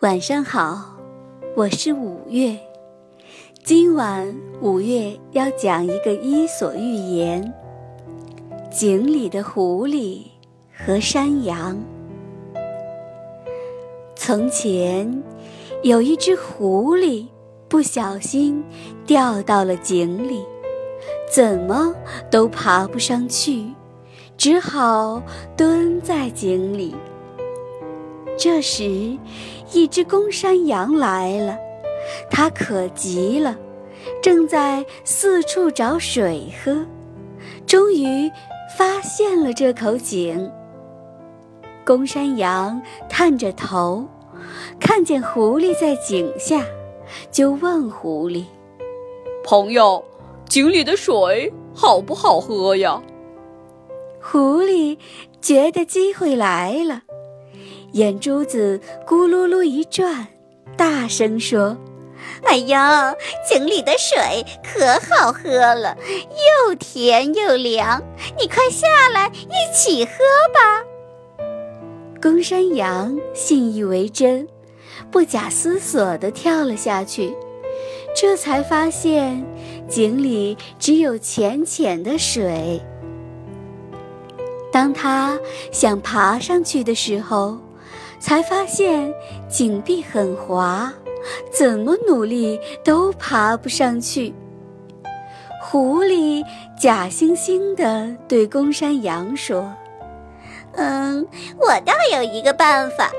晚上好，我是五月。今晚五月要讲一个伊索寓言：井里的狐狸和山羊。从前有一只狐狸，不小心掉到了井里，怎么都爬不上去，只好蹲在井里。这时，一只公山羊来了，它可急了，正在四处找水喝，终于发现了这口井。公山羊探着头，看见狐狸在井下，就问狐狸：“朋友，井里的水好不好喝呀？”狐狸觉得机会来了。眼珠子咕噜噜一转，大声说：“哎呀，井里的水可好喝了，又甜又凉，你快下来一起喝吧。”公山羊信以为真，不假思索地跳了下去。这才发现井里只有浅浅的水。当他想爬上去的时候，才发现井壁很滑，怎么努力都爬不上去。狐狸假惺惺地对公山羊说：“嗯，我倒有一个办法，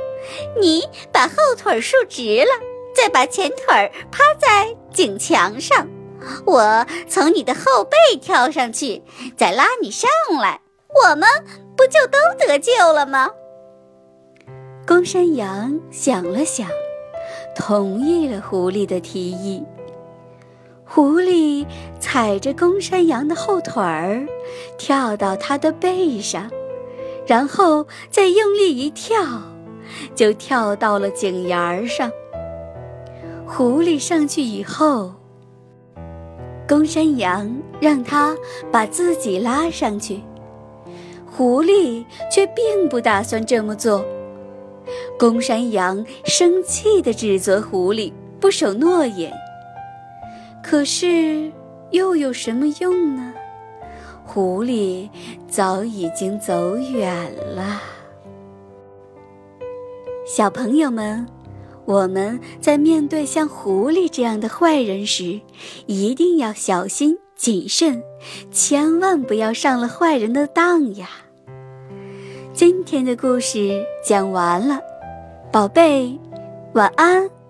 你把后腿竖直了，再把前腿趴在井墙上，我从你的后背跳上去，再拉你上来，我们不就都得救了吗？”公山羊想了想，同意了狐狸的提议。狐狸踩着公山羊的后腿儿，跳到它的背上，然后再用力一跳，就跳到了井沿儿上。狐狸上去以后，公山羊让它把自己拉上去，狐狸却并不打算这么做。公山羊生气地指责狐狸不守诺言。可是又有什么用呢？狐狸早已经走远了。小朋友们，我们在面对像狐狸这样的坏人时，一定要小心谨慎，千万不要上了坏人的当呀！今天的故事讲完了，宝贝，晚安。